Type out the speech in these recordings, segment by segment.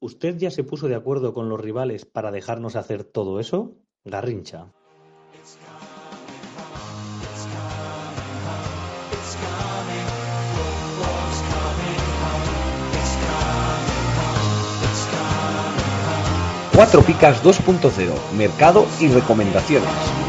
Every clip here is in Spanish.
¿Usted ya se puso de acuerdo con los rivales para dejarnos hacer todo eso? Garrincha. Cuatro Picas 2.0, mercado y recomendaciones.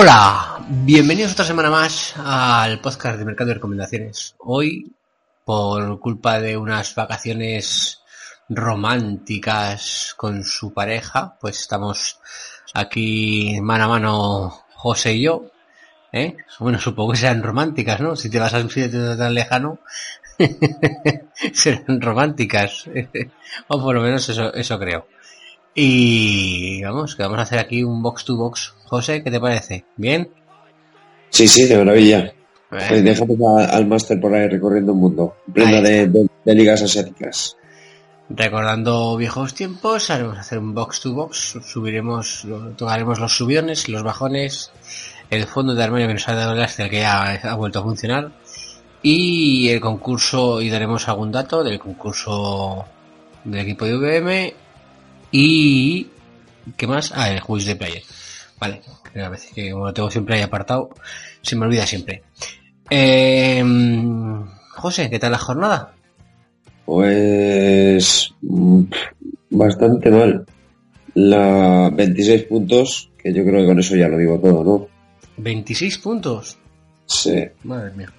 Hola, bienvenidos otra semana más al podcast de Mercado de Recomendaciones. Hoy, por culpa de unas vacaciones románticas con su pareja, pues estamos aquí mano a mano José y yo. ¿eh? Bueno, supongo que serán románticas, ¿no? Si te vas a un sitio tan lejano, serán románticas. o por lo menos eso, eso creo. Y vamos, que vamos a hacer aquí un box to box. José, ¿qué te parece? ¿Bien? Sí, sí, de maravilla. Eh, dejamos a- al máster por ahí recorriendo el mundo, pleno de, está. de- de ligas asiáticas. Recordando viejos tiempos, haremos hacer un box to box, subiremos, tocaremos los subiones, los bajones, el fondo de armario que nos ha dado el Astel que ya ha vuelto a funcionar y el concurso y daremos algún dato del concurso del equipo de VM y ¿qué más? Ah, el quiz de player. Vale, que a veces que como lo tengo siempre ahí apartado, se me olvida siempre. Eh, José, ¿qué tal la jornada? Pues mm, bastante mal. La 26 puntos, que yo creo que con eso ya lo digo todo, ¿no? 26 puntos. Sí. Madre mía.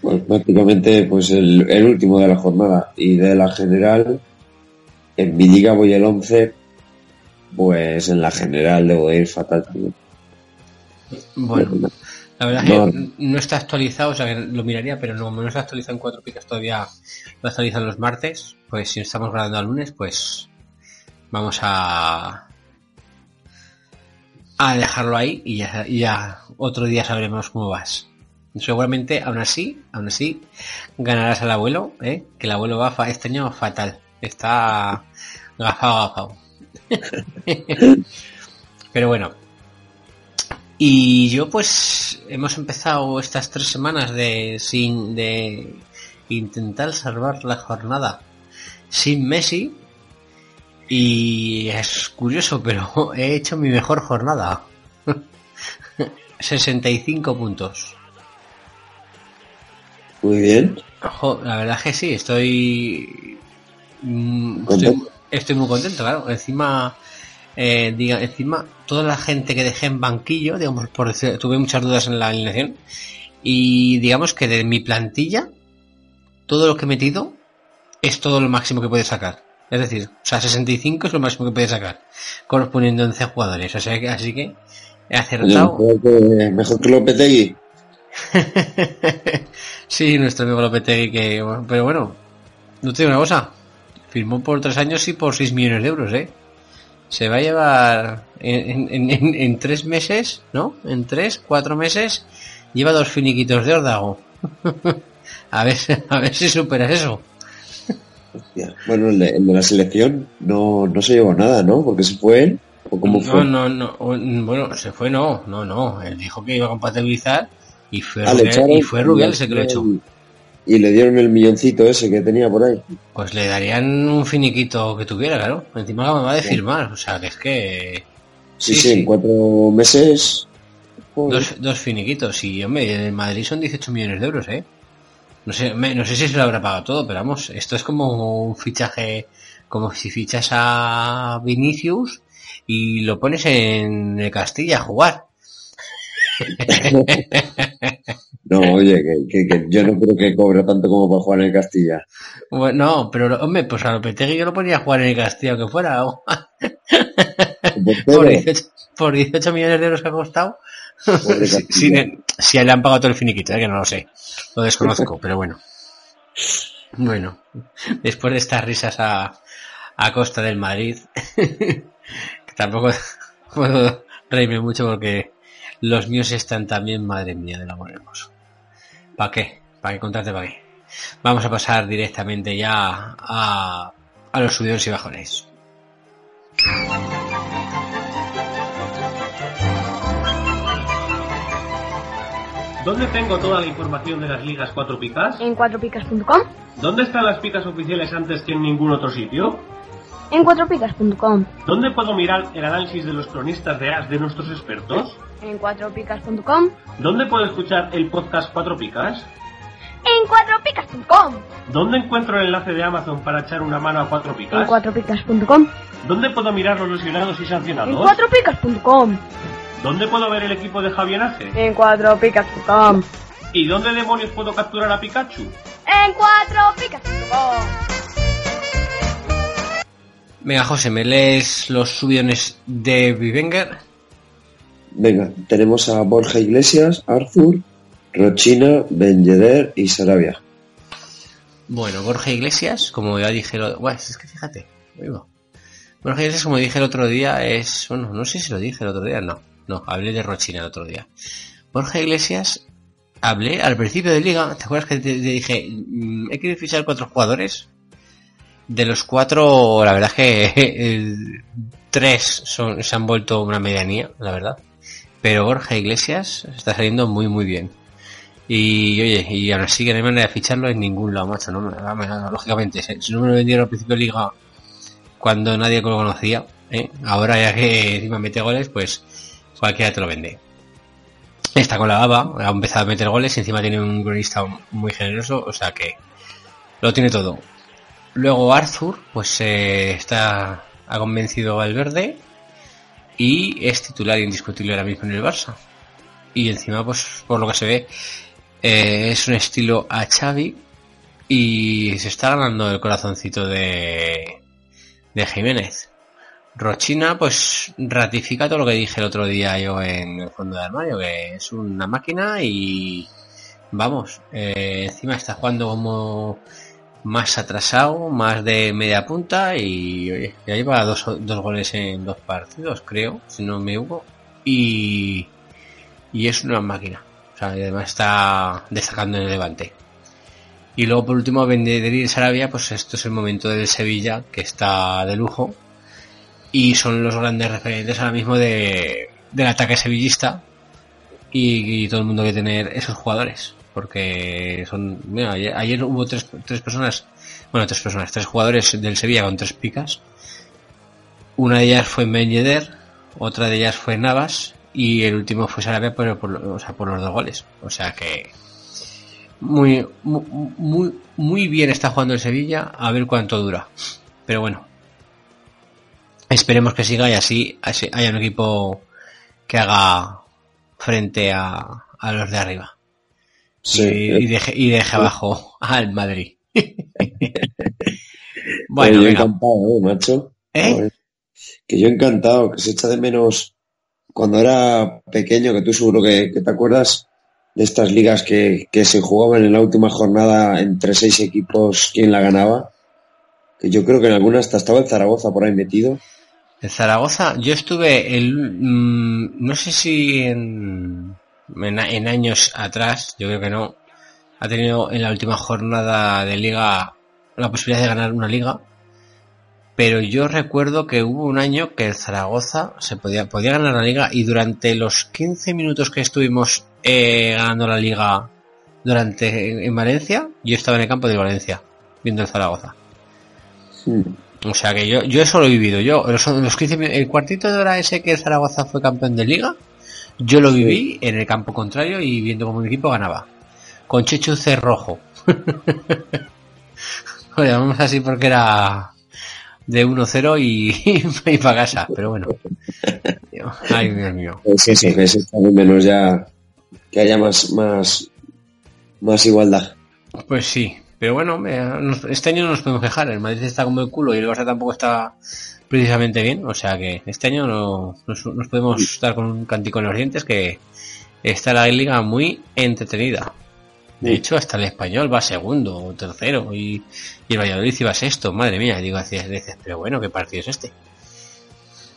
Pues prácticamente pues el, el último de la jornada y de la general. En mi liga voy el 11, pues en la general debo de ir fatal también. Bueno, la verdad es No. que no está actualizado, o sea, que lo miraría, pero no, no está actualizado en cuatro picas todavía. Lo actualizan los martes. Pues si estamos grabando el lunes, pues vamos a a dejarlo ahí y ya, otro día sabremos cómo vas. Seguramente, aún así, aún así, ganarás al abuelo, ¿eh? que el abuelo va fa- este año fatal. Está gafado, gafado. Pero bueno, y yo pues hemos empezado estas tres semanas de sin de intentar salvar la jornada sin Messi y es curioso pero he hecho mi mejor jornada 65 puntos Muy bien. La verdad es que sí estoy estoy, ¿Contento? estoy muy contento claro encima eh, diga, encima toda la gente que dejé en banquillo digamos por decir- tuve muchas dudas en la alineación y digamos que de mi plantilla todo lo que he metido es todo lo máximo que puede sacar es decir o sea 65 es lo máximo que puede sacar correspondiendo a 11 jugadores o sea que así que he acertado mejor que, mejor que Lopetegui. sí, nuestro amigo Lopetegui que... Pero bueno, no te digo una cosa. Firmó por tres años y por 6 millones de euros, ¿eh? Se va a llevar en, en, en, en tres meses, ¿no? En tres, cuatro meses, lleva dos finiquitos de órdago. a ver, a ver si superas eso. Hostia. Bueno, el de, el de la selección no, no se llevó nada, ¿no? Porque se fue él. ¿O cómo No, fue? no, no. Bueno, se fue, no, no, no. Él dijo que iba a compatibilizar y fue, Ah, Rubial, y fue Rubiales el que lo echó. Y le dieron el milloncito ese que tenía por ahí. Pues le darían un finiquito que tuviera, claro. Encima acaba de firmar, o sea que es que Sí, Sí, sí, sí. en cuatro meses. Joder. dos, dos finiquitos. Y hombre, en Madrid son 18 millones de euros, ¿eh? No sé, me- no sé si se lo habrá pagado todo, pero vamos, esto es como un fichaje, como si fichas a Vinicius y lo pones en el Castilla a jugar. No, oye, que, que- que yo no creo que cobre tanto como para jugar en el Castilla. Bueno, no, pero hombre, pues a Lopetegui yo lo ponía a jugar en el Castilla que fuera. por, 18, por 18 millones de euros que ha costado. si, si- si le han pagado todo el finiquito, ¿eh? que no lo sé. Lo desconozco, pero bueno. Bueno, después de estas risas a, a costa del Madrid, que tampoco puedo reírme mucho porque los míos están también, madre mía, del amor hermoso. ¿Para qué? ¿Para que contrate para qué. Vamos a pasar directamente ya a, a los subidores y bajones. ¿Dónde tengo toda la información de las ligas 4 picas? En cuatropicas.com. ¿Dónde están las picas oficiales antes que en ningún otro sitio? En cuatropicas.com. ¿Dónde puedo mirar el análisis de los cronistas de AS de nuestros expertos? En cuatropicas.com. ¿Dónde puedo escuchar el podcast 4 picas? En cuatropicas.com. ¿Dónde encuentro el enlace de Amazon para echar una mano a 4 En picas? cuatropicas.com. ¿Dónde puedo mirar los lesionados y En sancionados? cuatropicas.com. ¿Dónde puedo ver el equipo de Javier Ace? En cuatropicas.com. ¿Y dónde demonios puedo capturar a Pikachu? En cuatropicas.com. Venga, José, ¿me lees los subidores de Vivenger? Venga, tenemos a Borja Iglesias, Arthur, Rochina, Ben y Sarabia. Bueno, Borja Iglesias, como ya dije, lo... Buah, es que fíjate, va. Borja Iglesias, como dije el otro día, es... Bueno, no sé si lo dije el otro día, no. No, hablé de Rochina el otro día. Borja Iglesias, hablé al principio de liga, ¿te acuerdas que te, dije, mm, he querido fichar cuatro jugadores? De los cuatro, la verdad es que eh, tres son, se han vuelto una medianía, la verdad. Pero Borja Iglesias está saliendo muy muy bien. Y oye, y aún así que no hay manera de ficharlo en ningún lado, macho. No, vamos, lógicamente, si si no me lo vendieron al principio de liga cuando nadie lo conocía, ¿eh? ahora ya que encima mete goles, pues cualquiera te lo vende. Está con la baba, ha empezado a meter goles y encima tiene un cronista muy generoso, o sea que lo tiene todo. Luego Arthur, pues eh, está ha convencido al verde y es titular indiscutible ahora mismo en el Barça. Y encima, pues por lo que se ve, eh, es un estilo a Xavi y se está ganando el corazoncito de, de Jiménez. Rochina, pues ratifica todo lo que dije el otro día yo en el fondo de armario, que es una máquina y vamos, eh, encima está jugando como más atrasado, más de media punta y oye, ya lleva dos, dos goles en dos partidos, creo, si no me hubo. Y, y es una máquina. O sea, y además está destacando en el levante. Y luego por último, Vendeder y Sarabia, pues esto es el momento del Sevilla, que está de lujo. Y son los grandes referentes ahora mismo de, del ataque sevillista. Y, y todo el mundo quiere tener esos jugadores. Porque son. Mira, ayer, hubo tres, personas. Bueno, tres personas, tres jugadores del Sevilla con tres picas. Una de ellas fue Ben Yedder, otra de ellas fue Navas y el último fue Sarabia por, o sea, por los dos goles. O sea que muy, muy, muy, bien está jugando el Sevilla, a ver cuánto dura. Pero bueno, esperemos que siga y así, así haya un equipo que haga frente a los de arriba. Sí, y, deje, y deje abajo al Madrid. bueno, yo venga. encantado, ¿eh, macho? ¿Eh? Que yo encantado, que se echa de menos cuando era pequeño, que tú seguro que, que te acuerdas de estas ligas que, que se jugaban en la última jornada entre seis equipos, quién la ganaba. Que yo creo que en alguna hasta estaba el Zaragoza por ahí metido. En Zaragoza, yo estuve el, mm, no sé si en, en, en años atrás, yo creo que no, ha tenido en la última jornada de liga la posibilidad de ganar una liga, pero yo recuerdo que hubo un año que el Zaragoza se podía, podía ganar la liga y durante los 15 minutos que estuvimos eh, ganando la liga durante en, en Valencia, yo estaba en el campo de Valencia viendo el Zaragoza. O sea que yo, yo eso lo he vivido. Yo, los, los 15, min- el cuartito de hora ese que el Zaragoza fue campeón de liga, yo lo viví en el campo contrario y viendo cómo mi equipo ganaba. Con Chechu Cerrojo. Lo llamamos así porque era de 1-0 y, y para casa, pero bueno. Ay, Dios mío. Sí, sí. Echa de menos ya que haya más, más, más igualdad. Pues sí, pero bueno, este año no nos podemos quejar. El Madrid está como el culo y el Barça tampoco está precisamente bien. O sea que este año no, nos, nos podemos dar con un cantico en los dientes que está la liga muy entretenida. De hecho, hasta el español va segundo o tercero y, y el Valladolid iba sexto. Madre mía, digo, hacías veces, pero bueno, ¿qué partido es este?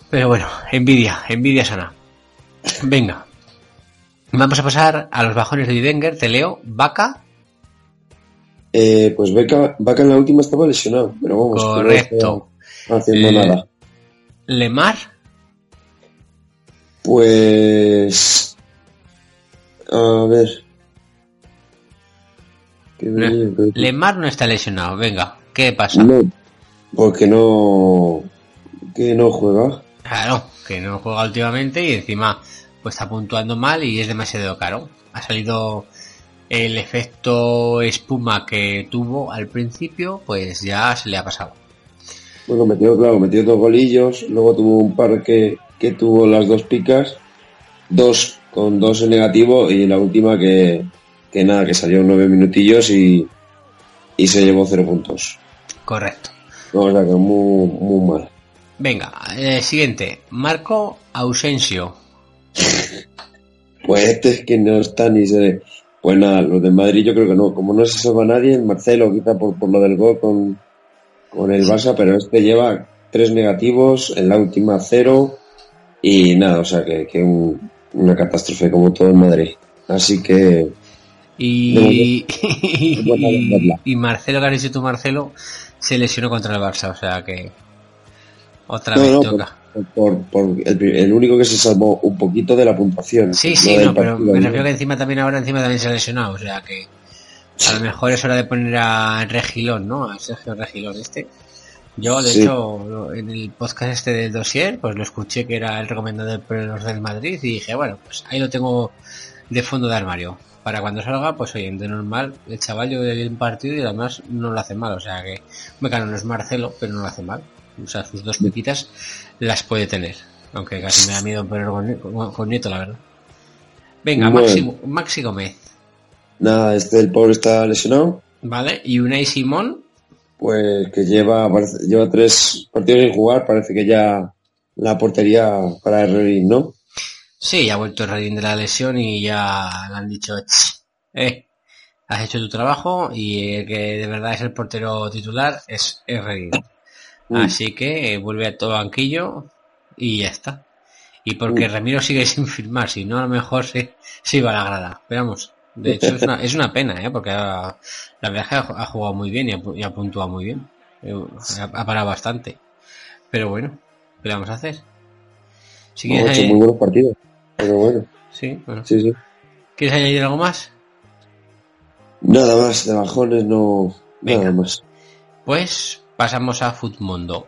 Pero bueno, envidia, envidia sana. Venga. Vamos a pasar a los bajones de Wenger, te leo, Vaca, Eh, pues Vaca en la última estaba lesionado, pero vamos, que no haciendo Eh, nada. Lemar, Pues. A ver. ¿Qué Le- venía? ¿Qué- Lemar no está lesionado. Venga, ¿qué pasa? No, porque no. Que no juega. Claro, que no juega últimamente y encima pues está puntuando mal y es demasiado caro. Ha salido el efecto espuma que tuvo al principio, pues ya se le ha pasado. Bueno, metió, claro, metió dos golillos. Luego tuvo un par que, que tuvo las dos picas. Dos con dos en negativo y la última que, que nada, que salió nueve minutillos y, y se llevó cero puntos. Correcto. No, o sea que muy, muy mal. Venga, eh, siguiente. Marco Ausencio. Pues este es que no está ni se. Pues nada, los de Madrid yo creo que no. Como no se salva nadie, Marcelo quizá por, por lo del gol con, con el Barça, pero este lleva tres negativos, en la última cero y nada, o sea que, que un- una catástrofe como todo en Madrid. Así que Y, y, y Marcelo, tú, Marcelo, se lesionó contra el Barça, o sea que otra no, vez no, toca. por, por- por el, el único que se salvó un poquito de la puntuación. Sí, sí, no, pero me refiero que encima también ahora encima también se ha lesionado, o sea que a lo mejor es hora de poner a Regilón, ¿no? A Sergio Regilón este. Yo, de Sí. hecho, en el podcast este del dossier, pues lo escuché que era el recomendado de los del Madrid y dije, bueno, pues ahí lo tengo de fondo de armario. Para cuando salga, pues oye, de normal, el chaval yo le un partido y además no lo hace mal, o sea que, claro, no es Marcelo, pero no lo hace mal. O sea, sus dos piquitas las puede tener. Aunque casi me da miedo con, con- con Nieto, la verdad. Venga, Bueno. Maxi, Maxi Gómez, Nada, este el pobre está lesionado. ¿vale? Y Unai Simón, Pues que lleva, parece- lleva tres partidos sin jugar, parece que ya la portería para Herrera, ¿no? sí, ya ha vuelto el de la lesión y ya le han dicho, "Ch, eh, has hecho tu trabajo y el que de verdad es el portero titular es Redín. Mm. Así que eh, vuelve a todo banquillo y ya está. Y porque Mm. Ramiro sigue sin firmar, si no a lo mejor se, se iba a la grada. Veamos. De hecho es una, es una pena, ¿eh? porque la verdad es que ha, jugado muy bien y ha, pu- y ha puntuado muy bien. Eh, Ha, ha parado bastante. Pero bueno, ¿qué le vamos a hacer? Si quieres, hecho añadir- muy buenos partidos. Pero bueno, sí, bueno. sí, sí. ¿Quieres añadir algo más? Nada más, de bajones no. Venga. Nada más. Pues pasamos a Futmundo.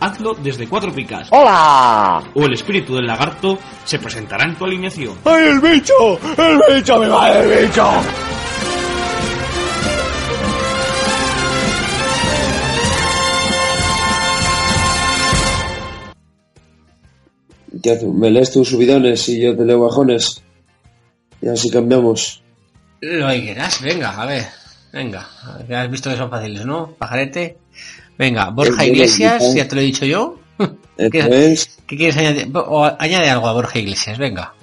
hazlo desde Cuatro Picas. ¡Hola! O el espíritu del lagarto se presentará en tu alineación. ¡Ay, el bicho! ¡El bicho! ¡Me va el bicho! ¿Qué hace? ¿Me lees tus subidones y yo te leo bajones? Y así cambiamos. Lo que quieras, venga, a ver. Venga, ya has visto que son fáciles, ¿no? Pajarete. Venga, Borja Iglesias, ya te lo he dicho yo. ¿Qué, es. qué quieres añadir? O añade algo a Borja Iglesias, venga.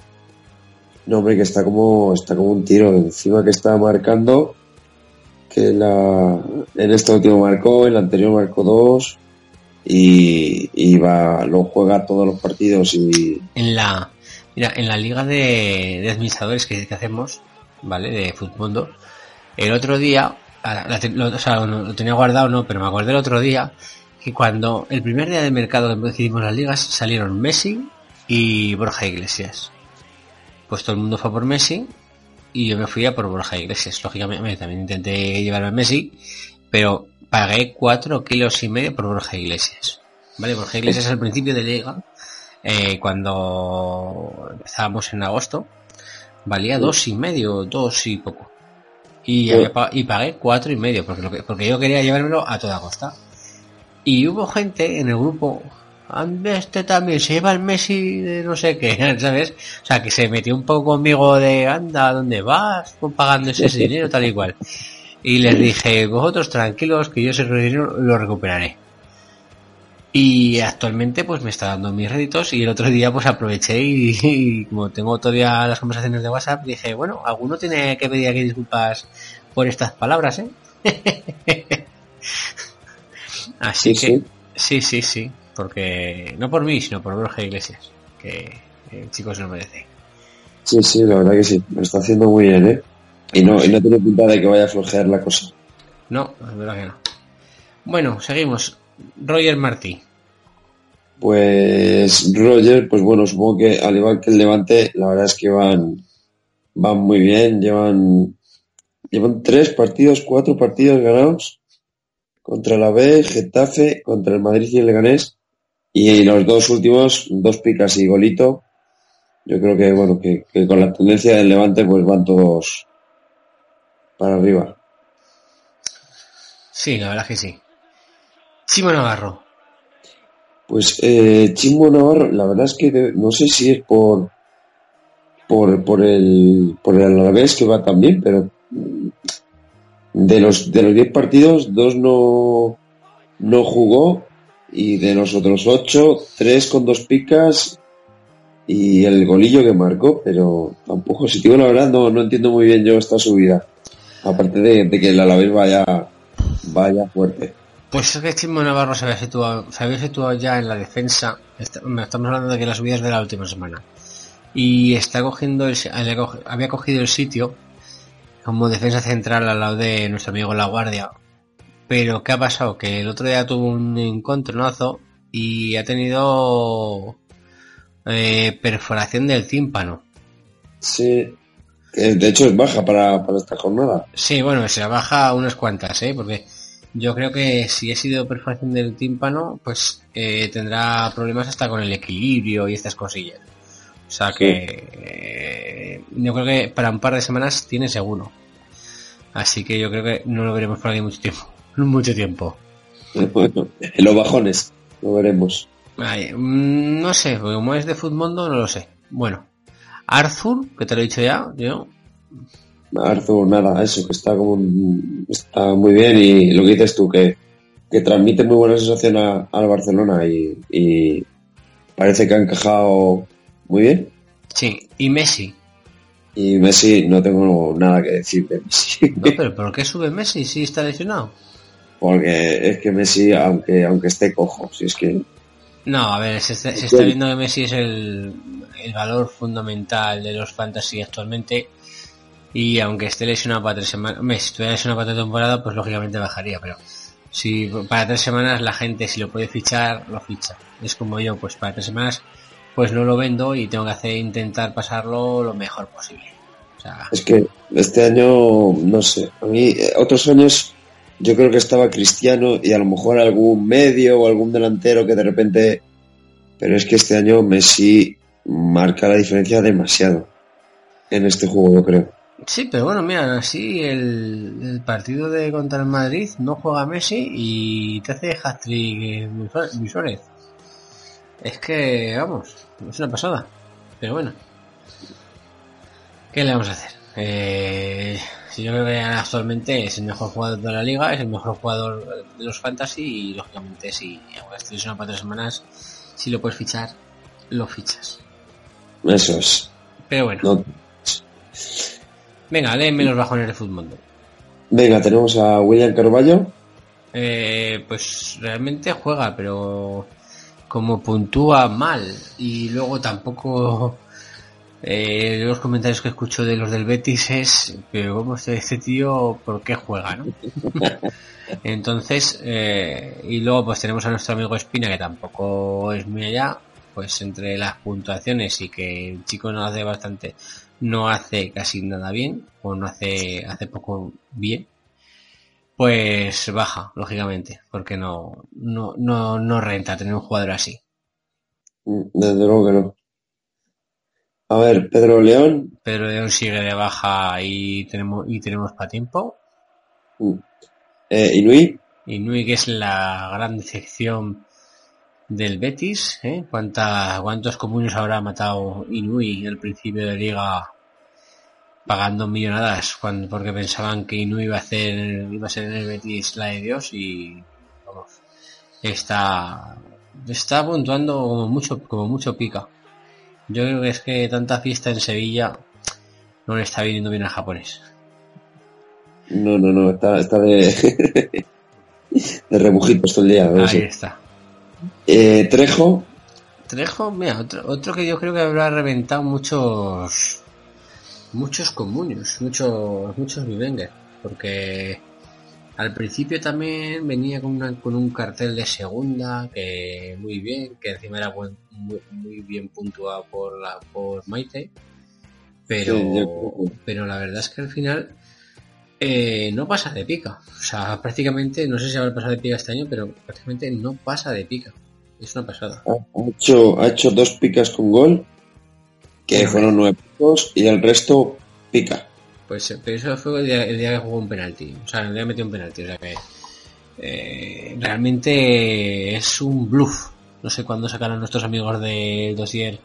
No, hombre, que está como, está como un tiro. Encima que está marcando. Que la, en este último marcó, en el anterior marcó dos. Y, y va, lo juega todos los partidos y. En la, mira, en la liga de, de administradores que, que hacemos, ¿vale? De Futmundo, el otro día, la lo, o sea, lo, lo tenía guardado, no, pero me acordé el otro día que cuando el primer día de mercado que decidimos las ligas salieron Messi y Borja Iglesias. Pues todo el mundo fue por Messi y yo me fui a por Borja Iglesias. Lógicamente también intenté llevarme a Messi, pero pagué cuatro kilos y medio por Borja Iglesias. Vale, Borja Iglesias al principio de liga, eh, cuando empezábamos en agosto, valía dos y medio, dos y poco. Y, Sí. había pa- y pagué cuatro y medio, porque, lo que- porque yo quería llevármelo a toda costa. Y hubo gente en el grupo, "Ande, este también se lleva el Messi de no sé qué, ¿sabes? O sea, que se metió un poco conmigo de, anda, ¿dónde vas? Pagando ese dinero, tal y cual. Y les dije, vosotros tranquilos, que yo ese dinero lo recuperaré. Y actualmente pues me está dando mis réditos y el otro día pues aproveché y, y como tengo todavía las conversaciones de WhatsApp, dije, bueno, alguno tiene que pedir aquí disculpas por estas palabras, ¿eh? Así Sí, que, sí. sí, sí, sí, porque no por mí, sino por Borja Iglesias, que el chico se lo merece. Sí, sí, la verdad que sí. Lo está haciendo muy bien, ¿eh? Y no, y no tiene pinta de que vaya a flojear la cosa. No, es verdad que no. Bueno, seguimos. Roger Martí. Pues Roger, pues bueno, supongo que al igual que el Levante, la verdad es que van, van muy bien, llevan, llevan tres partidos, cuatro partidos ganados contra la B, Getafe, contra el Madrid y el Leganés, y los dos últimos, dos picas y golito. Yo creo que bueno, que, que con la tendencia del Levante, pues van todos para arriba. Sí, la verdad que sí. Chimo Navarro. Pues eh, Chimbo Navarro, la verdad es que no sé si es por por, por el por el Alavés que va también, pero de los de los 10 partidos, dos no no jugó y de los otros 8, tres con dos picas y el golillo que marcó, pero tampoco, si digo la verdad, no, no entiendo muy bien yo esta subida. Aparte de, de que el Alavés vaya vaya fuerte. Pues es que Chimo Navarro se había situado, se había situado ya en la defensa. Est- Estamos hablando de que la subida es de la última semana. Y está cogiendo el, había cogi- había cogido el sitio como defensa central al lado de nuestro amigo La Guardia. Pero ¿qué ha pasado? Que el otro día tuvo un encontronazo y ha tenido eh, perforación del tímpano. Sí, que de hecho es baja para, para esta jornada. Sí, bueno, se la baja unas cuantas, ¿eh? Porque yo creo que si ha sido perforación del tímpano, pues eh, tendrá problemas hasta con el equilibrio y estas cosillas. O sea que eh, yo creo que para un par de semanas tiene seguro. Así que yo creo que no lo veremos por aquí mucho tiempo. Mucho tiempo. Bueno, en los bajones, lo veremos. Ay, mm, no sé, como es de fútbol no lo sé. Bueno, Arthur, que te lo he dicho ya, yo. Arthur, nada, eso, que está como está muy bien y lo que dices tú, que, que transmite muy buena sensación a- al Barcelona y, y parece que ha encajado muy bien. Sí, y Messi. Y Messi, no tengo nada que decir de Messi, No, pero ¿por qué sube Messi si está lesionado? porque es que Messi, aunque, aunque esté cojo, si es que No, a ver, se está, se está viendo que Messi es el, el valor fundamental de los fantasy actualmente. Y aunque esté lesionado para tres semanas, hombre, si estuviera lesionado para otra temporada, pues lógicamente bajaría. Pero si para tres semanas la gente, si lo puede fichar, lo ficha. Es como yo, pues para tres semanas, pues no lo vendo y tengo que hacer intentar pasarlo lo mejor posible. O sea, Es que este año, no sé, a mí eh, otros años yo creo que estaba Cristiano y a lo mejor algún medio o algún delantero que de repente... Pero es que este año Messi marca la diferencia demasiado en este juego, yo creo. Sí, pero bueno, mira, así el, el partido de contra el Madrid no juega Messi y te hace hat-trick eh, Luis. Es que, vamos, es una pasada. Pero bueno. ¿Qué le vamos a hacer? Eh, si yo creo que actualmente es el mejor jugador de la liga, es el mejor jugador de los fantasy y lógicamente si estés lesionado para tres semanas, si lo puedes fichar, lo fichas. Eso es. Pero bueno, No. Venga, léeme los bajones de fútbol. Venga, tenemos a William Carballo. Eh, pues realmente juega, pero como puntúa mal y luego tampoco eh, los comentarios que escucho de los del Betis es que como este, este tío, ¿por qué juega, no? Entonces, eh, y luego pues tenemos a nuestro amigo Espina que tampoco es muy allá, pues entre las puntuaciones y que el chico no hace bastante, no hace casi nada bien, o no hace, hace poco bien, pues baja, lógicamente, porque no, no, no, no renta tener un jugador así. Mm, Desde luego que no. A ver, Pedro León. Pedro León sigue de baja y tenemos, y tenemos para tiempo. Mm. Eh, Inui. Inui que es la gran decepción del Betis, ¿eh? ¿Cuánta, ¿Cuántos comunes habrá matado Inui al principio de liga pagando millonadas cuando, porque pensaban que Inui iba a hacer iba a ser en el Betis la de Dios y vamos, está está puntuando como mucho como mucho pica. Yo creo que es que tanta fiesta en Sevilla no le está viniendo bien al japonés. No, no, no, está, está de, de rebujitos todo el día. Ahí está. Eh, Trejo, Trejo, mira, otro, otro que yo creo que habrá reventado muchos muchos comunes, muchos muchos Vivenger, porque al principio también venía con, una- con un cartel de segunda que muy bien, que encima era buen- muy, muy bien puntuado por la por Maite, pero Sí, pero la verdad es que al final eh, no pasa de pica, o sea, prácticamente no sé si habrá pasado de pica este año, pero prácticamente no pasa de pica, es una pasada. ha, hecho, ha hecho dos picas con gol, que fueron nueve puntos, y el resto pica. Pues pero eso fue el día, el día que jugó un penalti. O sea, el día que metió un penalti. O sea que eh, realmente es un bluff. No sé cuándo sacaron nuestros amigos de dossier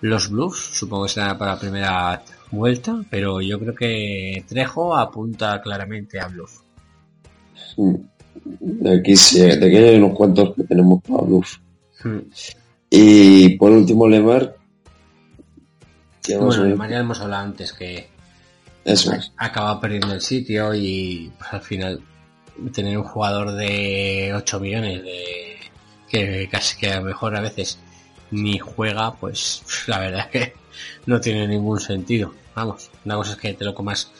los bluffs. Supongo que será para la primera vuelta. Pero yo creo que Trejo apunta claramente a bluff. De aquí, sí, de aquí hay unos cuantos que tenemos para bluff. Hmm. Y por último, Lemar. Bueno, a de ver. María hemos hablado antes que Eso es. acaba perdiendo el sitio y pues, al final tener un jugador de 8 millones de que casi que a lo mejor a veces ni juega pues la verdad es que no tiene ningún sentido vamos una cosa es que te lo comas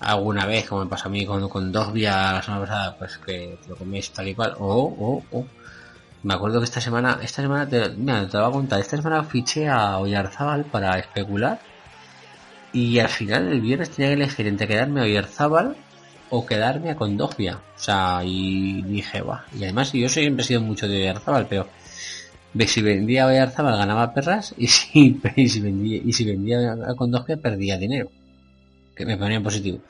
alguna vez como me pasó a mí con, con Dogbia la semana pasada pues que te lo comes tal y cual o o o me acuerdo que esta semana esta semana te, mira, te lo voy a contar esta semana fiché a Oyarzábal para especular y al final el viernes tenía que elegir entre quedarme a Oyarzábal o quedarme a Condogbia. O sea, y dije, va. Y además yo siempre he sido mucho de Oyarzábal, pero de si vendía Oyarzábal ganaba perras y si, y si vendía, y si vendía a Condogbia perdía dinero. Que me ponía en positivo.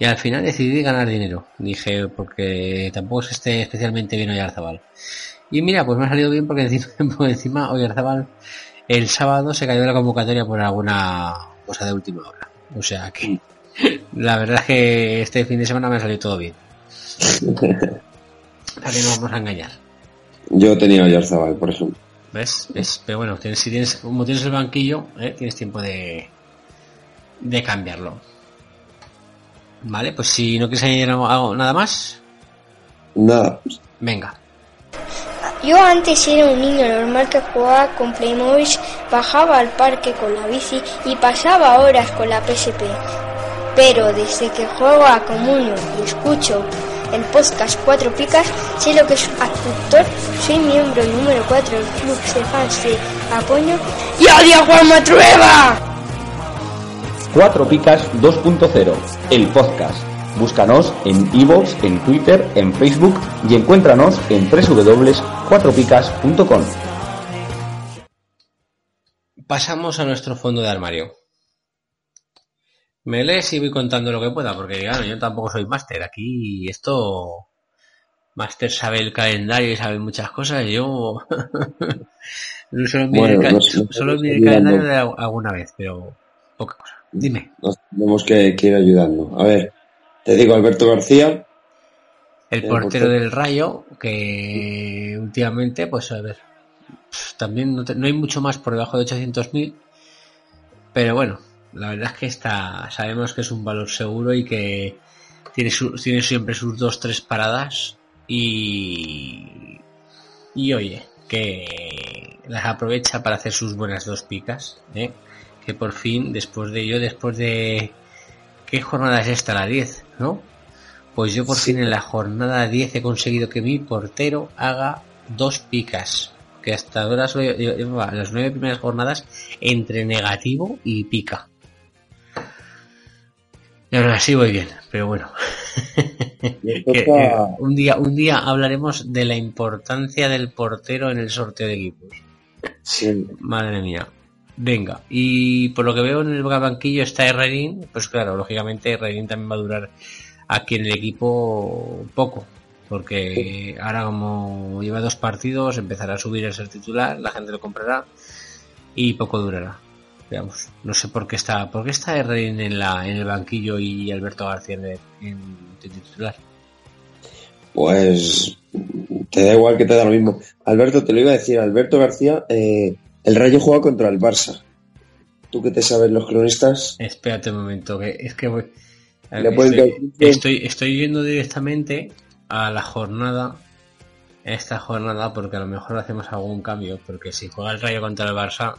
Y al final decidí ganar dinero. Dije, porque tampoco es que esté especialmente bien Oyarzábal. Y mira, pues me ha salido bien porque encima, porque encima Oyarzábal el sábado se cayó de la convocatoria por alguna cosa de última hora. O sea que la verdad es que este fin de semana me ha salido todo bien. Para que no vamos a engañar. Yo tenía a Yarzabal, por ejemplo. ¿Ves? ¿Ves? Pero bueno, tienes, si tienes, como tienes el banquillo, ¿eh? tienes tiempo de, de cambiarlo. Vale, pues si no quieres añadir algo- nada más, Nada. venga. Yo antes era un niño normal que jugaba con Playmobil, bajaba al parque con la bici y pasaba horas con la PSP. Pero desde que juego a Comunio y escucho el podcast Cuatro Picas, sé lo que es actor, soy miembro número 4 del club de fans de Apoño y odio a Juan Matrueva. Cuatro Picas 2.0, el podcast. Búscanos en iVoox, en Twitter, en Facebook y encuéntranos en www.cuatropicas.com. Pasamos a nuestro fondo de armario. Me lees y voy contando lo que pueda, porque claro, yo tampoco soy máster. Aquí esto... Máster sabe el calendario y sabe muchas cosas. Yo solo Bueno, el, no sé, solo no sé, miro el calendario de alguna vez, pero poca cosa. Dime. Nos tenemos que, que ir ayudando. A ver, te digo Alberto García. El El portero del Rayo, que últimamente, pues a ver, también no, te- no hay mucho más por debajo de 800.000, pero bueno, la verdad es que está, sabemos que es un valor seguro y que tiene, su- tiene siempre sus dos, tres paradas y, y oye, que las aprovecha para hacer sus buenas dos picas, ¿eh? que por fin, después de ello, después de... ¿Qué jornada es esta? La 10, ¿no? Pues yo por fin en la jornada 10 he conseguido que mi portero haga dos picas. Que hasta ahora solo lle- lle- llevaba las nueve primeras jornadas entre negativo y pica. Y ahora sí voy bien, pero bueno. Que, eh, un día, un día hablaremos de la importancia del portero en el sorteo de equipos. Sí. Madre mía. Venga, y por lo que veo en el banquillo está Herrerín, pues claro, lógicamente Herrerín también va a durar aquí en el equipo poco. Porque ahora como lleva dos partidos, empezará a subir el ser titular, la gente lo comprará y poco durará. Veamos, no sé por qué está, por qué está Herrera en la, en el banquillo y Alberto García en, el- en titular. Pues te da igual que te da lo mismo. Alberto, te lo iba a decir, Alberto García, eh, el Rayo juega contra el Barça. ¿Tú qué te sabes los cronistas? Espérate un momento, que es que voy. estoy, estoy yendo directamente a la jornada, esta jornada, porque a lo mejor hacemos algún cambio, porque si juega el Rayo contra el Barça,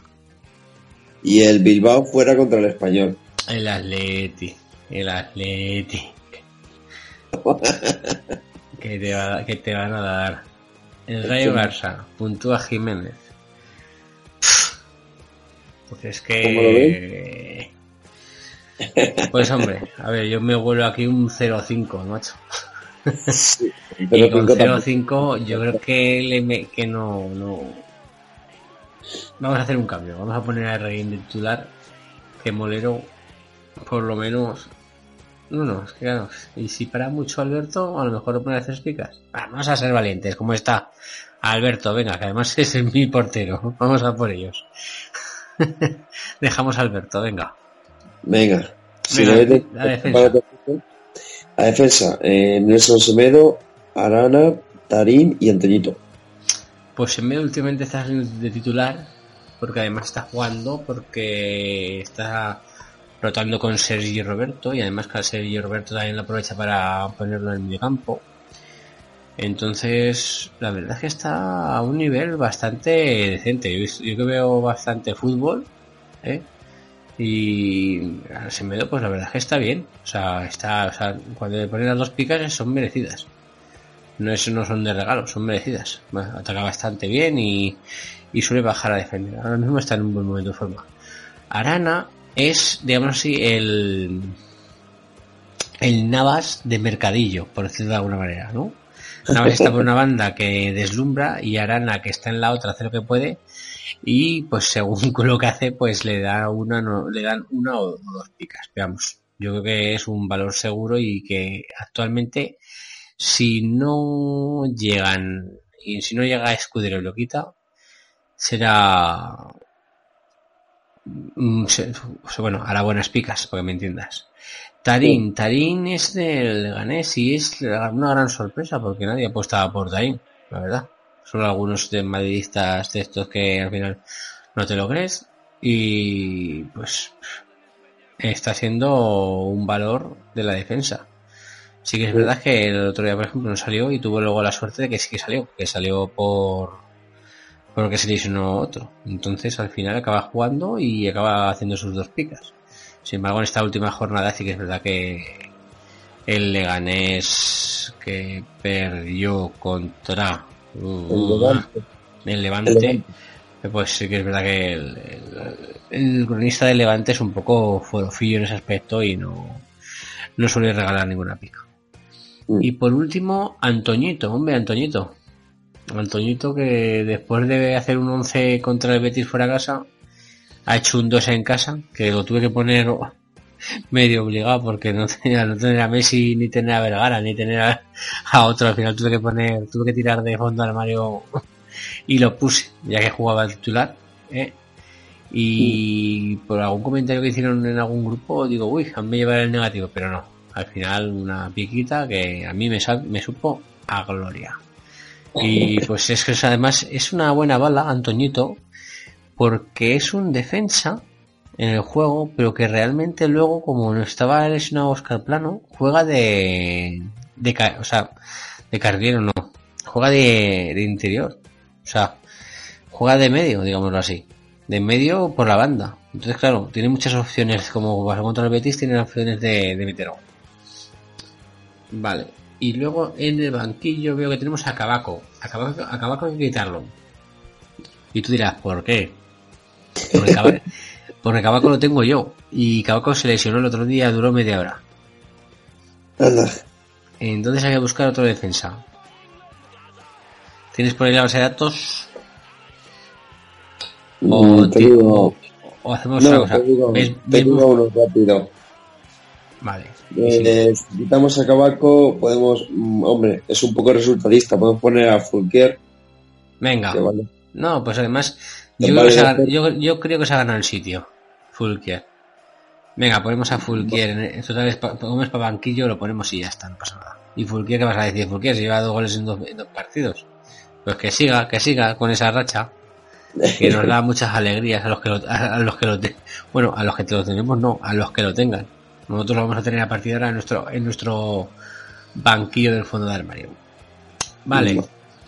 Y el Bilbao fuera contra el Español. el Atleti, el Atleti, que te, va- que te van a dar. El Rayo Barça, puntúa Jiménez. Pues es ¿Cómo lo que... Pues hombre, a ver, yo me vuelo aquí un 0-5, macho. y Pero con cinco tampoco. 0-5 yo creo que, le me- que no, no... Vamos a hacer un cambio, vamos a poner a Reguín de titular, que Molero, por lo menos... No, no, es que claro, y si para mucho Alberto, a lo mejor lo pone a hacer picas. Vamos a ser valientes, como está Alberto, venga, que además es mi portero, vamos a por ellos. Dejamos a Alberto, venga. Venga. Si Venga, la defensa. A defensa, eh, Nelson Semedo, Arana, Tarín y Antoñito. Pues en medio últimamente está de titular, porque además está jugando, porque está rotando con Sergi Roberto, y además que Sergi Roberto también lo aprovecha para ponerlo en el mediocampo. Entonces, la verdad es que está a un nivel bastante decente. Yo, que veo bastante fútbol, ¿eh? Y Semedo, pues la verdad es que está bien. O sea, está, o sea, cuando le ponen las dos picas son merecidas. No, es, no son de regalo, son merecidas. Ataca bastante bien y, y suele bajar a defender. Ahora mismo está en un buen momento de forma. Arana es, digamos así, el, el Navas de mercadillo, por decirlo de alguna manera, ¿no? Navas está por una banda que deslumbra y Arana, que está en la otra, hace lo que puede y pues según lo que hace, pues le da una, no, le dan una o dos picas. Veamos, yo creo que es un valor seguro y que actualmente si no llegan y si no llega Escudero y lo quita, será mm, bueno, hará buenas picas, porque me entiendas. Tarín, Tarín es del Leganés y es una gran sorpresa porque nadie apostaba por Tarín, la verdad. Solo algunos de madridistas de estos que al final no te lo crees y pues está siendo un valor de la defensa. Sí que es verdad que el otro día, por ejemplo, no salió y tuvo luego la suerte de que sí que salió, que salió por porque se lesionó otro. Entonces al final acaba jugando y acaba haciendo sus dos picas. Sin embargo, en esta última jornada sí que es verdad que el Leganés que perdió contra uh, El Levante. el Levante, Levante. pues sí que es verdad que el, el- el cronista del Levante es un poco forofillo en ese aspecto y no, no suele regalar ninguna pica. Y por último, Antoñito, hombre, Antoñito. Antoñito que después de hacer un 11 contra el Betis fuera a casa, ha hecho un 2 en casa, que lo tuve que poner medio obligado porque no tenía, no tener a Messi, ni tener a Vergara, ni tener a, otro. Al final tuve que poner, tuve que tirar de fondo al Mario y lo puse, ya que jugaba el titular. ¿eh? Y por algún comentario que hicieron en algún grupo, digo, uy, a mí me llevará el negativo, pero no. Al final una piquita que a mí me, supo a gloria. Y pues es que además es una buena bala, Antoñito, porque es un defensa en el juego, pero que realmente luego, como no estaba lesionado Oscar Plano, juega de, de o sea, de carguero no, juega de, de interior, o sea, juega de medio, digámoslo así, de medio por la banda. Entonces, claro, tiene muchas opciones, como pasó contra el Betis, tiene opciones de, de meter. Vale. Y luego en el banquillo veo que tenemos a Cabaco. A Cabaco, a Cabaco hay que quitarlo. Y tú dirás, ¿por qué? Porque Cabaco, porque Cabaco lo tengo yo. Y Cabaco se lesionó el otro día, duró media hora. Anda. Entonces hay que buscar otro defensa. ¿Tienes por ahí la base de datos? O, te ti- digo- o hacemos no, una cosa. te digo, ¿Ves- te ves- digo uno rápido. Vale. Eh, si quitamos a Cabaco, podemos, mm, hombre, es un poco resultadista, podemos poner a Fulquier. Venga. vale. No, pues además, yo, vale creo que se ha- hacer- yo, yo creo que se ha ganado el sitio. Fulkier. Venga, ponemos a Fulkier. En, en total, es pa- como es para banquillo, lo ponemos y ya está, no pasa nada. ¿Y Fulkier qué vas a decir? Fulkier se lleva dos goles en dos, en dos partidos. Pues que siga, que siga con esa racha. Que nos da muchas alegrías a los que lo, a, a los que lo te- bueno, a los que te lo tenemos no, a los que lo tengan. Nosotros lo vamos a tener a partir de ahora en nuestro, en nuestro banquillo del fondo de armario. Vale.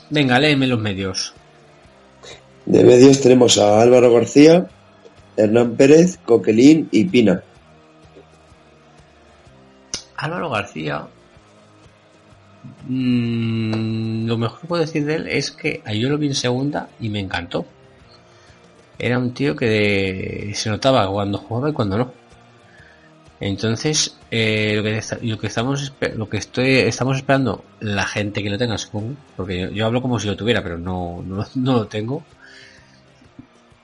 Venga, léeme los medios. De medios tenemos a Álvaro García, Hernán Pérez, Coquelín y Pina. Álvaro García. mm, lo mejor que puedo decir de él es que yo lo vi en segunda y me encantó. Era un tío que se notaba cuando jugaba y cuando no. Entonces, eh, lo, que, esta- lo que estamos lo que estoy estamos esperando la gente que lo tenga, supongo, porque yo, yo hablo como si lo tuviera, pero no, no, lo- no lo tengo.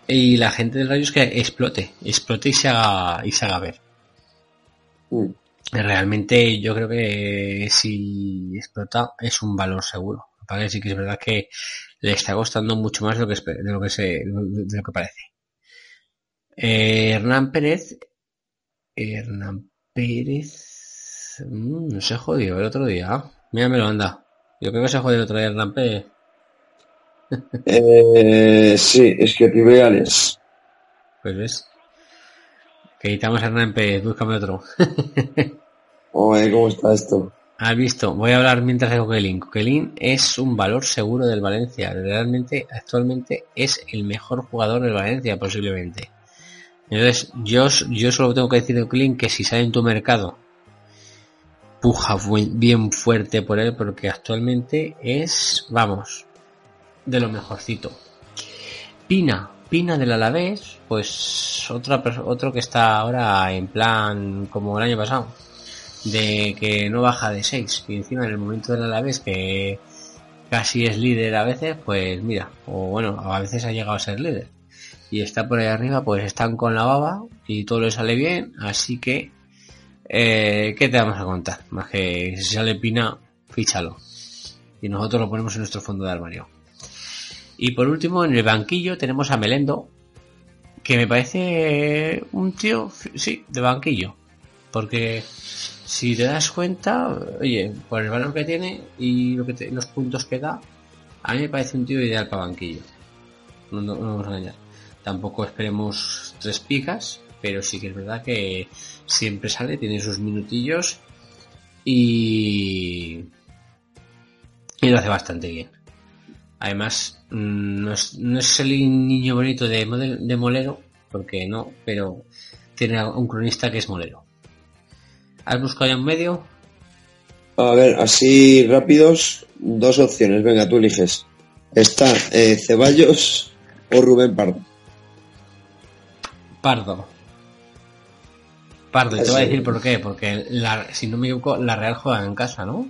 Y la gente del Rayo es que explote, explote y se haga, y se haga ver. Mm. Realmente yo creo que si explota es un valor seguro. Para sí que es verdad que le está costando mucho más de lo que, de lo que, se, de lo que parece. Eh, Hernán Pérez. Hernán Pérez. mm, no se jodió el otro día. Mira, me lo anda. Yo creo que se jodió el otro día Hernán Pérez. Eh, sí, es que rivales. Pues ves. Que quitamos a Hernán Pérez, búscame otro. Oye, ¿cómo está esto? Has visto, voy a hablar mientras de Coquelin. Coquelin es un valor seguro del Valencia. Realmente, actualmente es el mejor jugador del Valencia, posiblemente. Entonces, yo, yo solo tengo que decir de Coquelin que si sale en tu mercado, puja bien fuerte por él, porque actualmente es, vamos, de lo mejorcito. Pina, Pina del Alavés, pues otra, otro que está ahora en plan como el año pasado de que no baja de 6 y encima en el momento del Alavés que casi es líder a veces pues mira o bueno a veces ha llegado a ser líder y está por ahí arriba pues están con la baba y todo le sale bien así que eh, ¿qué te vamos a contar? más que si sale Pina fíchalo y nosotros lo ponemos en nuestro fondo de armario y por último en el banquillo tenemos a Melendo que me parece un tío sí de banquillo porque si te das cuenta, oye, por el valor que tiene y lo que te- los puntos que da, a mí me parece un tío ideal para banquillo. No, no- vamos a engañar. Tampoco esperemos tres picas, pero sí que es verdad que siempre sale, tiene sus minutillos y, y lo hace bastante bien. Además, mm, no es, no es el niño bonito de, de Molero, porque no, pero tiene un cronista que es Molero. ¿Has buscado ya un medio? A ver, así rápidos, dos opciones. Venga, tú eliges. Está eh, Ceballos o Rubén Pardo. Pardo. Pardo, y te voy a decir por qué. Porque, la, si no me equivoco, la Real juega en casa, ¿no?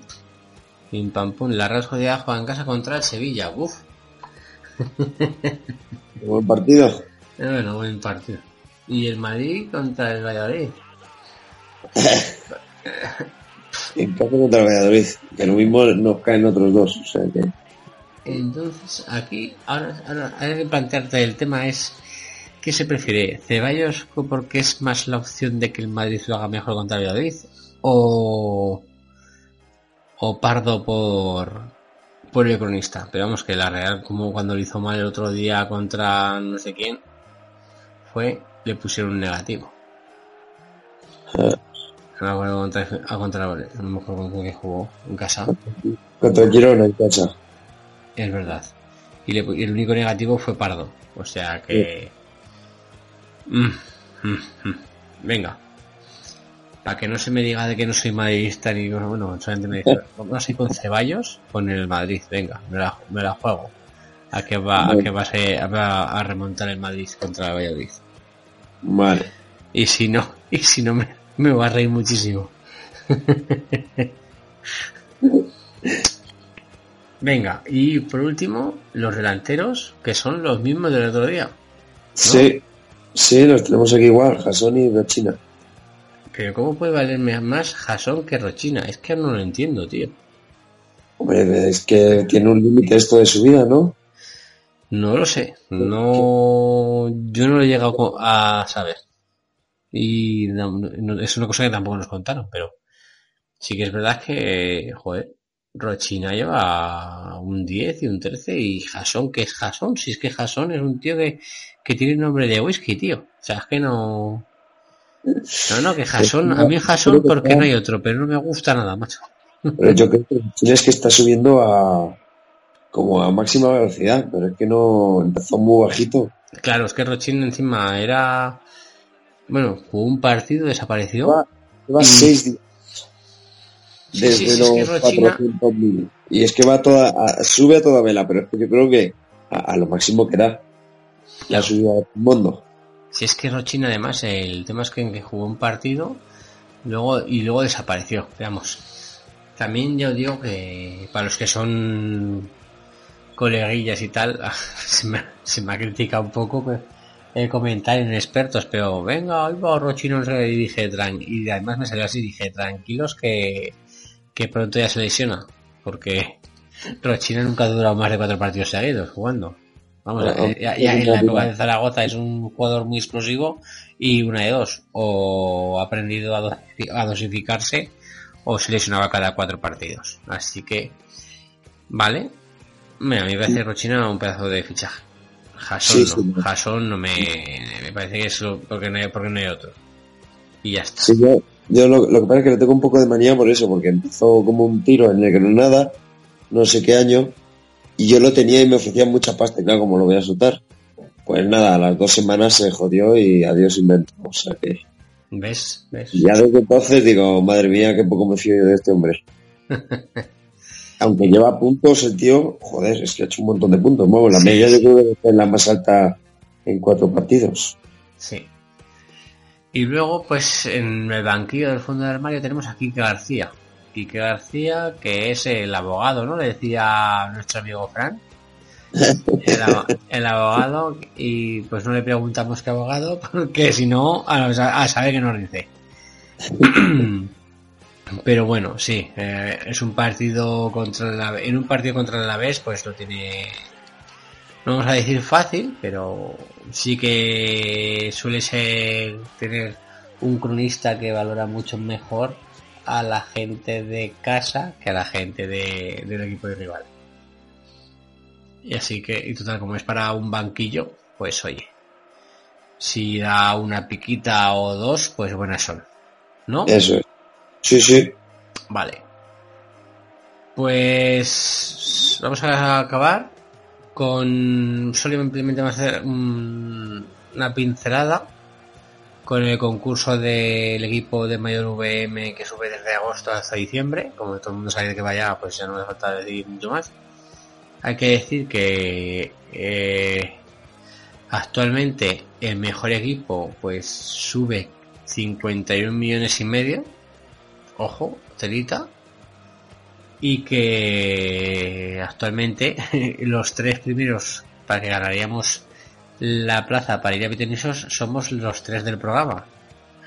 Pim pam pum. La Real Sociedad juega en casa contra el Sevilla. Uf. Buen partido. Bueno, buen partido. Y el Madrid contra el Valladolid. Casa contra el Valladolid. Que lo mismo nos caen otros dos. O sea que. Entonces, aquí, ahora, ahora hay que plantearte el tema es ¿qué se prefiere? ¿Ceballos porque es más la opción de que el Madrid lo haga mejor contra Valladolid? ¿O, o Pardo por, por el cronista? Pero vamos que la Real, como cuando lo hizo mal el otro día contra no sé quién, fue, le pusieron un negativo. No me acuerdo contra, a contra no me acuerdo con qué jugó en casa. Contra Girona en casa. Es verdad. Y, le- y el único negativo fue Pardo. O sea que... Mm, mm, mm. Venga. Para que no se me diga de que no soy madridista ni... Bueno, solamente me dice... Vamos a ir con Ceballos con el Madrid. Venga, me la, me la juego. A que va, a que va a, ser- va a remontar el Madrid contra el Valladolid. Vale. Y si no, y si no me, me va a reír muchísimo. Venga, y por último, los delanteros, que son los mismos del otro día. Sí. Sí, los tenemos aquí igual. Jason y China. Pero ¿cómo puede valerme más Jason que Rochina? Es que no lo entiendo, tío. Hombre, es que tiene un límite esto de su vida, ¿no? No lo sé. No, yo no lo he llegado a saber. Y no- no- es una cosa que tampoco nos contaron, pero sí que es verdad que, joder, Rochina lleva un 10 y un 13 y Jason, que es Jason? Si es que Jason es un tío que, que tiene nombre de whisky, tío. O sea, es que no... No, no, que Jason, a mí Jason porque no hay otro, pero no me gusta nada, macho. Pero yo creo que tienes que está subiendo a como a máxima velocidad, pero es que no empezó muy bajito. Claro, es que Rochin encima era... Bueno, jugó un partido, desapareció. Lleva y- seis días desde sí, sí, es los que Rochina- 400.000. Y es que va a toda, a- sube a toda vela, pero es que yo creo que a, a lo máximo que da la subida del mundo. Si es que Rochin además, el tema es que, que jugó un partido luego y luego desapareció, veamos. También yo digo que para los que son coleguillas y tal, se me, se me ha criticado un poco que el comentario en expertos, pero venga, ahí va Rochin, no sé qué", y dije, tran- y además me salió así, dije, tranquilos que, que pronto ya se lesiona, porque Rochina nunca ha durado más de cuatro partidos seguidos jugando. Vamos, Ah, eh, ya, ya en la época de Zaragoza es un jugador muy explosivo y una de dos, o ha aprendido a, dosifi- a dosificarse o se lesionaba cada cuatro partidos. Así que, vale, Mira, a mí me parece Rochina un pedazo de fichaje. Jason Sí, no. Jason no me, me parece que es lo- porque no hay, porque no hay otro. Y ya está. Sí, yo, yo lo, lo que pasa es que le tengo un poco de manía por eso, porque empezó como un tiro en el Granada, no sé qué año, y yo lo tenía y me ofrecían mucha pasta, y claro, como lo voy a soltar. Pues nada, a las dos semanas se jodió y adiós invento. O sea que ¿Ves? ¿Ves? ya desde entonces digo, madre mía, qué poco me fío yo de este hombre. Aunque lleva puntos el tío, joder, es que ha hecho un montón de puntos. Bueno, la Sí, media yo creo que es la más alta en cuatro partidos. Sí. Y luego, pues en el banquillo del fondo del armario tenemos a Quique García. Quique García, que es el abogado, ¿no? Le decía nuestro amigo Fran. El, abo- el abogado, y pues no le preguntamos qué abogado, porque si no, a, a saber que nos dice. Pero bueno, sí, eh, es un partido contra la en un partido contra el Alavés, pues lo tiene no vamos a decir fácil, pero sí que suele ser tener un cronista que valora mucho mejor a la gente de casa que a la gente de, del equipo de rival. Y así que, y total, como es para un banquillo, pues oye, si da una piquita o dos, pues buenas son. ¿No? Eso es. Sí, sí. Vale. Pues vamos a acabar con simplemente vamos a hacer un- una pincelada con el concurso del equipo de Mayor VM que sube desde agosto hasta diciembre. Como todo el mundo sabe que vaya, pues ya no me falta decir mucho más. Hay que decir que eh, actualmente el mejor equipo pues sube 51 millones y medio. Ojo, telita. Y que actualmente los tres primeros para que ganaríamos la plaza para ir a Vitenisos somos los tres del programa.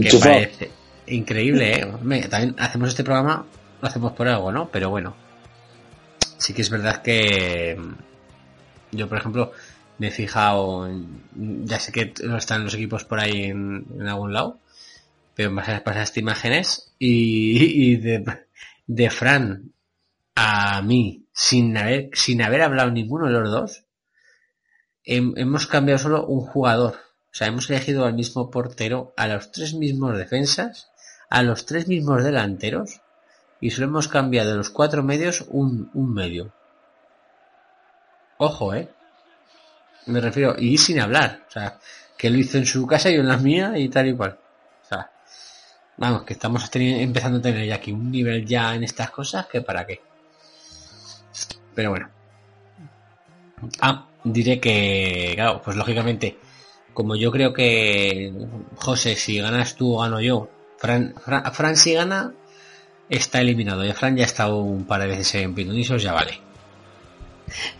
que parece increíble, ¿eh? Hombre, También hacemos este programa, lo hacemos por algo, ¿no? Pero bueno, sí que es verdad que mm, yo, por ejemplo, me he fijado, en- ya sé que están los equipos por ahí en, en algún lado, pero me estas imágenes y, y de, de Fran a mí, sin haber, sin haber hablado ninguno de los dos, hem- hemos cambiado solo un jugador. O sea, hemos elegido al mismo portero, a los tres mismos defensas, a los tres mismos delanteros y solo hemos cambiado de los cuatro medios un, un medio. Ojo, eh. Me refiero, y sin hablar. O sea, que lo hizo en su casa y en la mía y tal y cual. Vamos, que estamos empezando a tener ya aquí un nivel ya en estas cosas que para qué. Pero bueno. Ah, diré que, claro, pues lógicamente, como yo creo que, José, si ganas tú o gano yo, Fran, Fran, Fran si gana, está eliminado. Ya Fran ya ha estado un par de veces en Pitonisos, ya vale.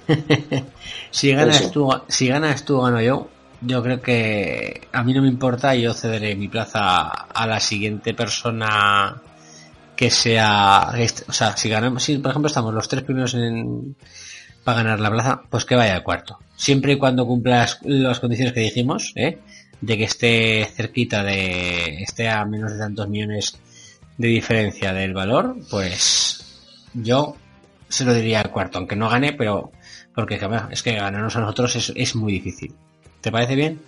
si ganas Eso. tú, si ganas tú gano yo, yo creo que a mí no me importa, yo cederé mi plaza a la siguiente persona que sea, este- o sea, si ganamos, si por ejemplo estamos los tres primeros en, para ganar la plaza, pues que vaya al cuarto. Siempre y cuando cumpla las, condiciones que dijimos, ¿eh? de que esté cerquita de, esté a menos de tantos millones de diferencia del valor, pues yo se lo diría al cuarto, aunque no gane, pero porque es que ganarnos a nosotros es, es muy difícil. ¿Te parece bien?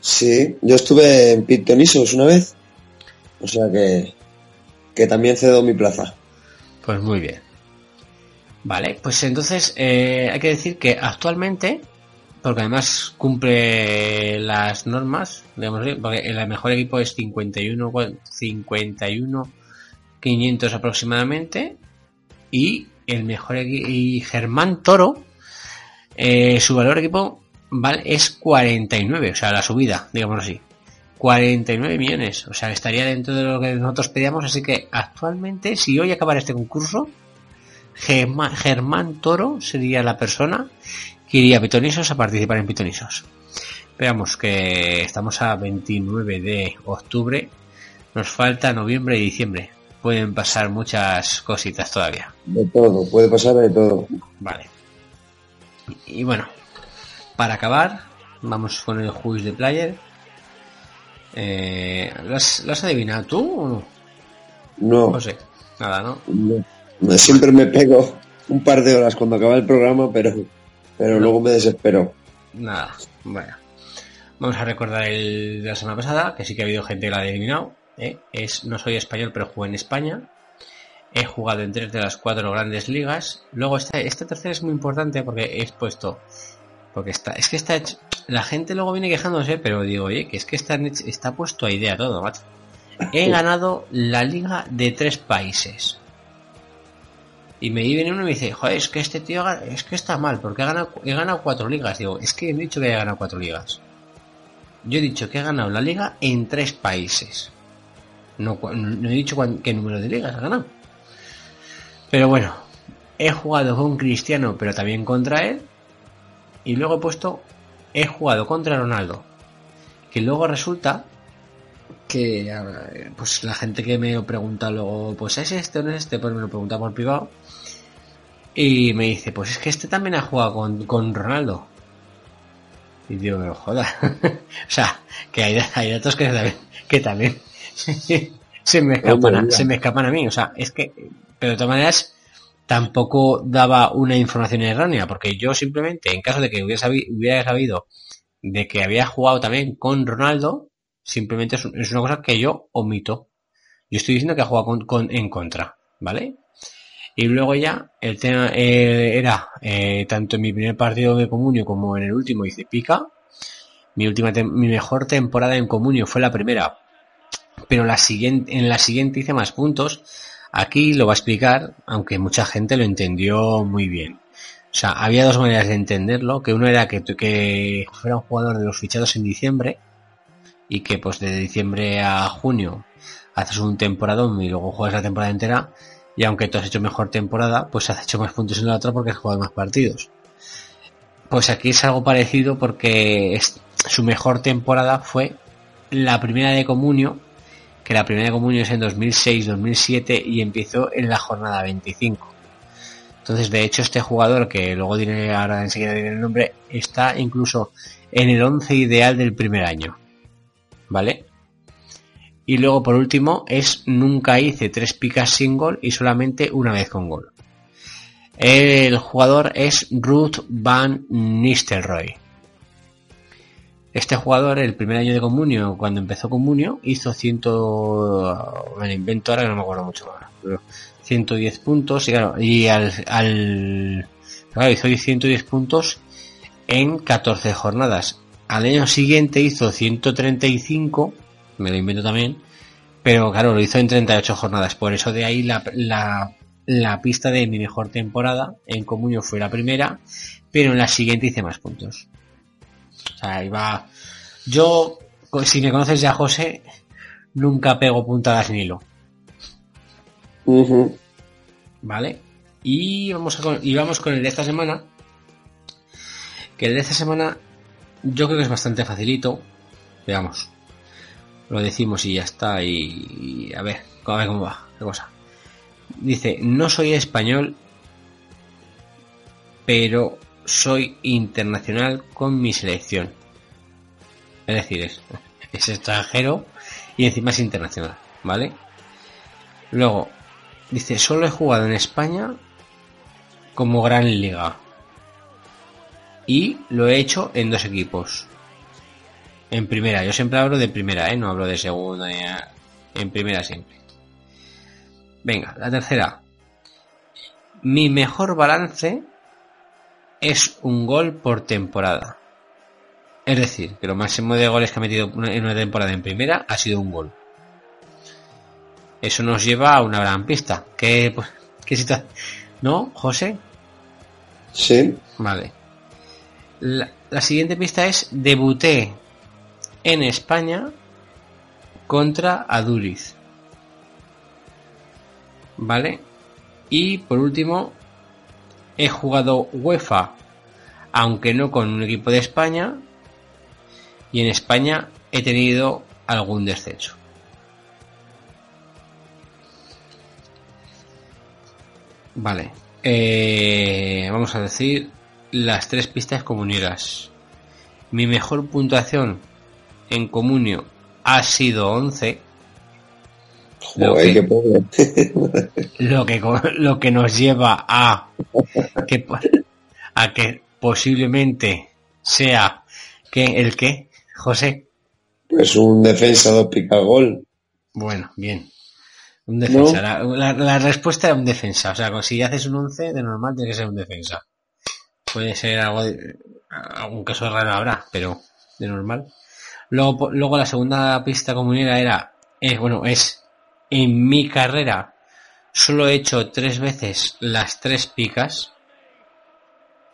Sí, yo estuve en Pitonisos una vez. O sea que, que también cedo mi plaza. Pues muy bien. Vale, pues entonces eh, hay que decir que actualmente, porque además cumple las normas, digamos, porque el mejor equipo es 51, cua- 51 500 aproximadamente, y el mejor equipo, y Germán Toro, eh, su valor equipo vale, es 49, o sea, la subida, digamos así. 49 millones, o sea, estaría dentro de lo que nosotros pedíamos, así que actualmente, si hoy acabara este concurso, Germán, Germán Toro sería la persona que iría a Pitonisos a participar en Pitonisos. Veamos que estamos a 29 de octubre, nos falta noviembre y diciembre. Pueden pasar muchas cositas todavía. De todo, puede pasar de todo. Vale. Y bueno, para acabar, vamos con el juice de player. Eh, ¿lo, has, lo has adivinado tú o no? No, No sé, nada, ¿no? no. Siempre me pego un par de horas cuando acaba el programa, pero, pero luego me desespero. Nada, bueno. Vamos a recordar el de la semana pasada, que sí que ha habido gente que la ha adivinado. ¿eh? Es, no soy español, pero jugué en España. He jugado en tres de las cuatro grandes ligas. Luego este, este tercero es muy importante porque he puesto. Porque está, es que está hecho- La gente luego viene quejándose, pero digo, oye, que es que está, está puesto a idea todo, macho. He ganado la liga de tres países. Y me viene uno y me dice, joder, es que este tío es que está mal, porque he ganado, he ganado cuatro ligas. Digo, es que he dicho que he ganado cuatro ligas. Yo he dicho que he ganado la liga en tres países. No, no he dicho cuán- qué número de ligas ha ganado. Pero bueno, he jugado con Cristiano, pero también contra él. Y luego he puesto, he jugado contra Ronaldo. Que luego resulta que pues la gente que me lo pregunta luego, pues es este o no es este, pues me lo pregunta por privado. Y me dice, pues es que este también ha jugado con, con Ronaldo. Y digo, pero joda. o sea, que hay, hay datos que también, que también se me escapan, se me escapan a mí. O sea, es que, pero de todas maneras, tampoco daba una información errónea, porque yo simplemente, en caso de que hubiera, sabi- hubiera sabido de que había jugado también con Ronaldo, simplemente es, un- es una cosa que yo omito. Yo estoy diciendo que ha jugado con, en contra, ¿vale? Y luego ya el tema eh, era eh, tanto en mi primer partido de comunio como en el último hice pica. Mi última mi mejor temporada en comunio fue la primera, pero la siguiente en la siguiente hice más puntos. Aquí lo va a explicar, aunque mucha gente lo entendió muy bien. O sea, había dos maneras de entenderlo, que uno era que, que fuera un jugador de los fichados en diciembre y que pues de diciembre a junio haces un temporadón y luego juegas la temporada entera y aunque tú has hecho mejor temporada, pues has hecho más puntos en la otra porque has jugado más partidos. Pues aquí es algo parecido porque su mejor temporada fue la primera de Comunio, la primera de Comunio es en 2006-2007 y empezó en la jornada 25. Entonces, de hecho, este jugador, que luego diré, ahora enseguida diré el nombre, está incluso en el 11 ideal del primer año. ¿Vale? Y luego, por último, es nunca hice tres picas sin gol y solamente una vez con gol. El jugador es Ruth Van Nistelrooy. Este jugador, el primer año de Comunio, cuando empezó Comunio, hizo ciento... Me lo invento ahora que no me acuerdo mucho ahora. Pero 110 puntos y al, al claro, hizo 110 puntos en 14 jornadas. Al año siguiente hizo 135, me lo invento también, pero claro, lo hizo en 38 jornadas. Por eso de ahí la pista de mi mejor temporada en Comunio fue la primera, pero en la siguiente hice más puntos. O sea, iba... Yo, si me conoces ya, José, nunca pego puntadas en hilo. Ujú. ¿Vale? Y vamos, a con, y vamos con el de esta semana. Que el de esta semana yo creo que es bastante facilito. Veamos. Lo decimos y ya está. Y, y a ver, a ver cómo va. Qué cosa. Dice, no soy español, pero soy internacional con mi selección. Es decir, es, es extranjero y encima es internacional, ¿vale? Luego, dice, solo he jugado en España como gran liga. Y lo he hecho en dos equipos. En primera, yo siempre hablo de primera, ¿eh? No hablo de segunda, en primera siempre. Venga, la tercera. Mi mejor balance es un gol por temporada. Es decir, que lo máximo de goles que ha metido en una temporada en primera ha sido un gol. Eso nos lleva a una gran pista. ¿Qué, pues, qué situación? ¿No, José? Sí. Vale. La, la siguiente pista es debuté en España contra Aduriz. ¿Vale? Y por último, he jugado UEFA, aunque no con un equipo de España, y en España he tenido algún descenso. Vale. Eh, vamos a decir las tres pistas comuneras. Mi mejor puntuación en comunio ha sido 11. Lo Joder, que- qué pobre. lo que lo que nos lleva a que a que posiblemente sea que el que José Pues un defensa dos pica gol. bueno bien. Un defensa. No. la, la- la respuesta era un defensa. O sea si haces un 11 de normal tiene que ser un defensa. Puede ser algo de- algún caso raro habrá pero de normal. Luego luego la segunda pista comunera era es bueno es en mi carrera solo he hecho tres veces las tres picas.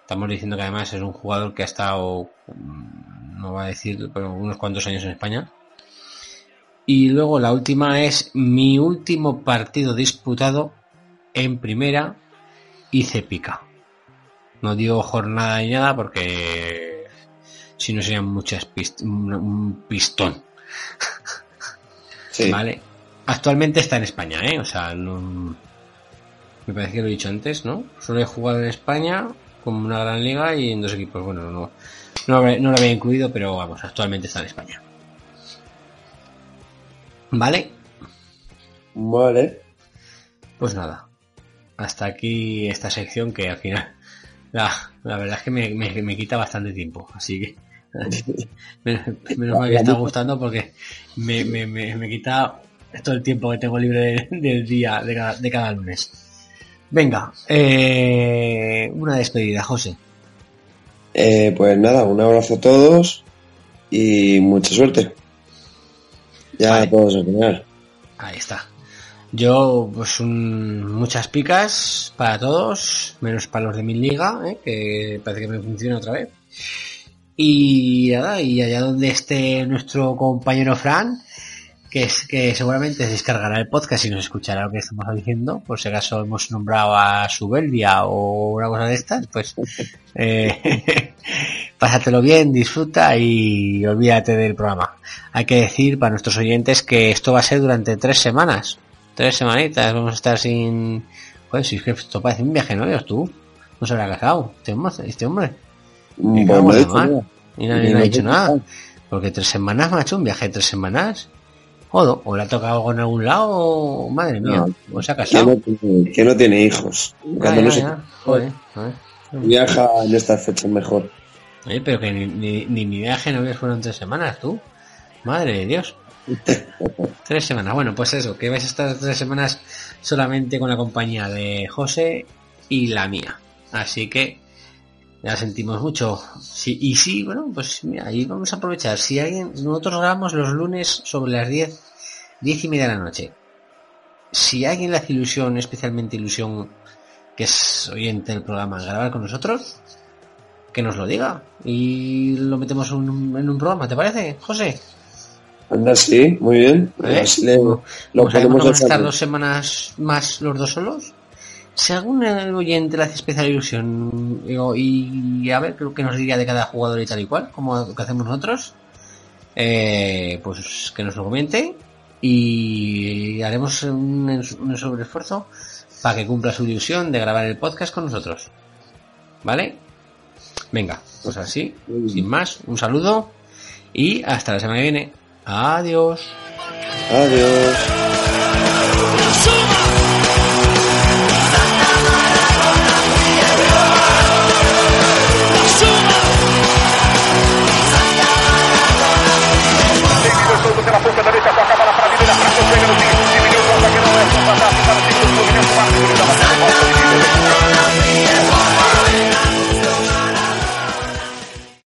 Estamos diciendo que además es un jugador que ha estado, mm, no va a decir, pero unos cuantos años en España. Y luego la última es mi último partido disputado en primera hice pica. No dio jornada ni nada porque si no serían muchas pist un pistón. Sí. Vale. Actualmente está en España, ¿eh? O sea, no... Me parece que lo he dicho antes, ¿no? Solo he jugado en España como una gran liga y en dos equipos. Bueno, no, no, lo había- no lo había incluido, pero vamos, actualmente está en España. ¿Vale? Vale. Pues nada. Hasta aquí esta sección que al final... La, la verdad es que me, me- me quita bastante tiempo, así que... menos, menos mal que está gustando porque me, me, me, me quita todo el tiempo que tengo libre de- del día, de cada, de cada lunes. Venga, eh, una despedida, José. Eh, pues nada, un abrazo a todos y mucha suerte. Ya Vale. todos a final. Ahí está. Yo, pues un- muchas picas para todos, menos para los de mi liga, ¿eh? que parece que me funciona otra vez. Y nada, y allá donde esté nuestro compañero Fran, que es que seguramente se descargará el podcast y nos escuchará lo que estamos diciendo, por si acaso hemos nombrado a Subeldia o una cosa de estas, pues eh, pásatelo bien, disfruta y olvídate del programa. Hay que decir para nuestros oyentes que esto va a ser durante tres semanas, tres semanitas, vamos a estar sin... Joder, si es que esto parece un viaje de novios, tú. No se habrá casado, este hombre. Este hombre. No nada. Y nadie Ni no ha dicho nada. Porque tres semanas, macho, un viaje de tres semanas. O le ha tocado en algún lado, o madre mía, No. o se ha Que casado. no, tiene, que no tiene hijos. Ya, Cuando ya, no se ya. Joder, joder. viaja en estas fechas mejor. Oye, pero que ni, ni, ni mi viaje no fueron tres semanas, tú. Madre de Dios. tres semanas. Bueno, pues eso, que vais a estar tres semanas solamente con la compañía de José y la mía. Así que ya sentimos mucho. Sí, y sí, bueno, pues mira, ahí vamos a aprovechar. Si alguien, nosotros grabamos los lunes sobre las 10, 10 y media de la noche. Si alguien le hace ilusión, especialmente ilusión, que es oyente del programa, grabar con nosotros, que nos lo diga y lo metemos en un, en un programa, ¿te parece, José? Anda, sí, muy bien. ¿Eh? Le- lo podemos vamos a estar dos semanas más los dos solos, si algún oyente le hace especial ilusión digo, y, y a ver creo que nos diría de cada jugador y tal y cual, como lo que hacemos nosotros, eh, pues que nos lo comente y haremos un, un sobreesfuerzo para que cumpla su ilusión de grabar el podcast con nosotros. ¿Vale? Venga, pues así, sin más, un saludo y hasta la semana que viene. Adiós. Adiós. pela ponta toca a no para do Fluminense, Marcos, que dá uma.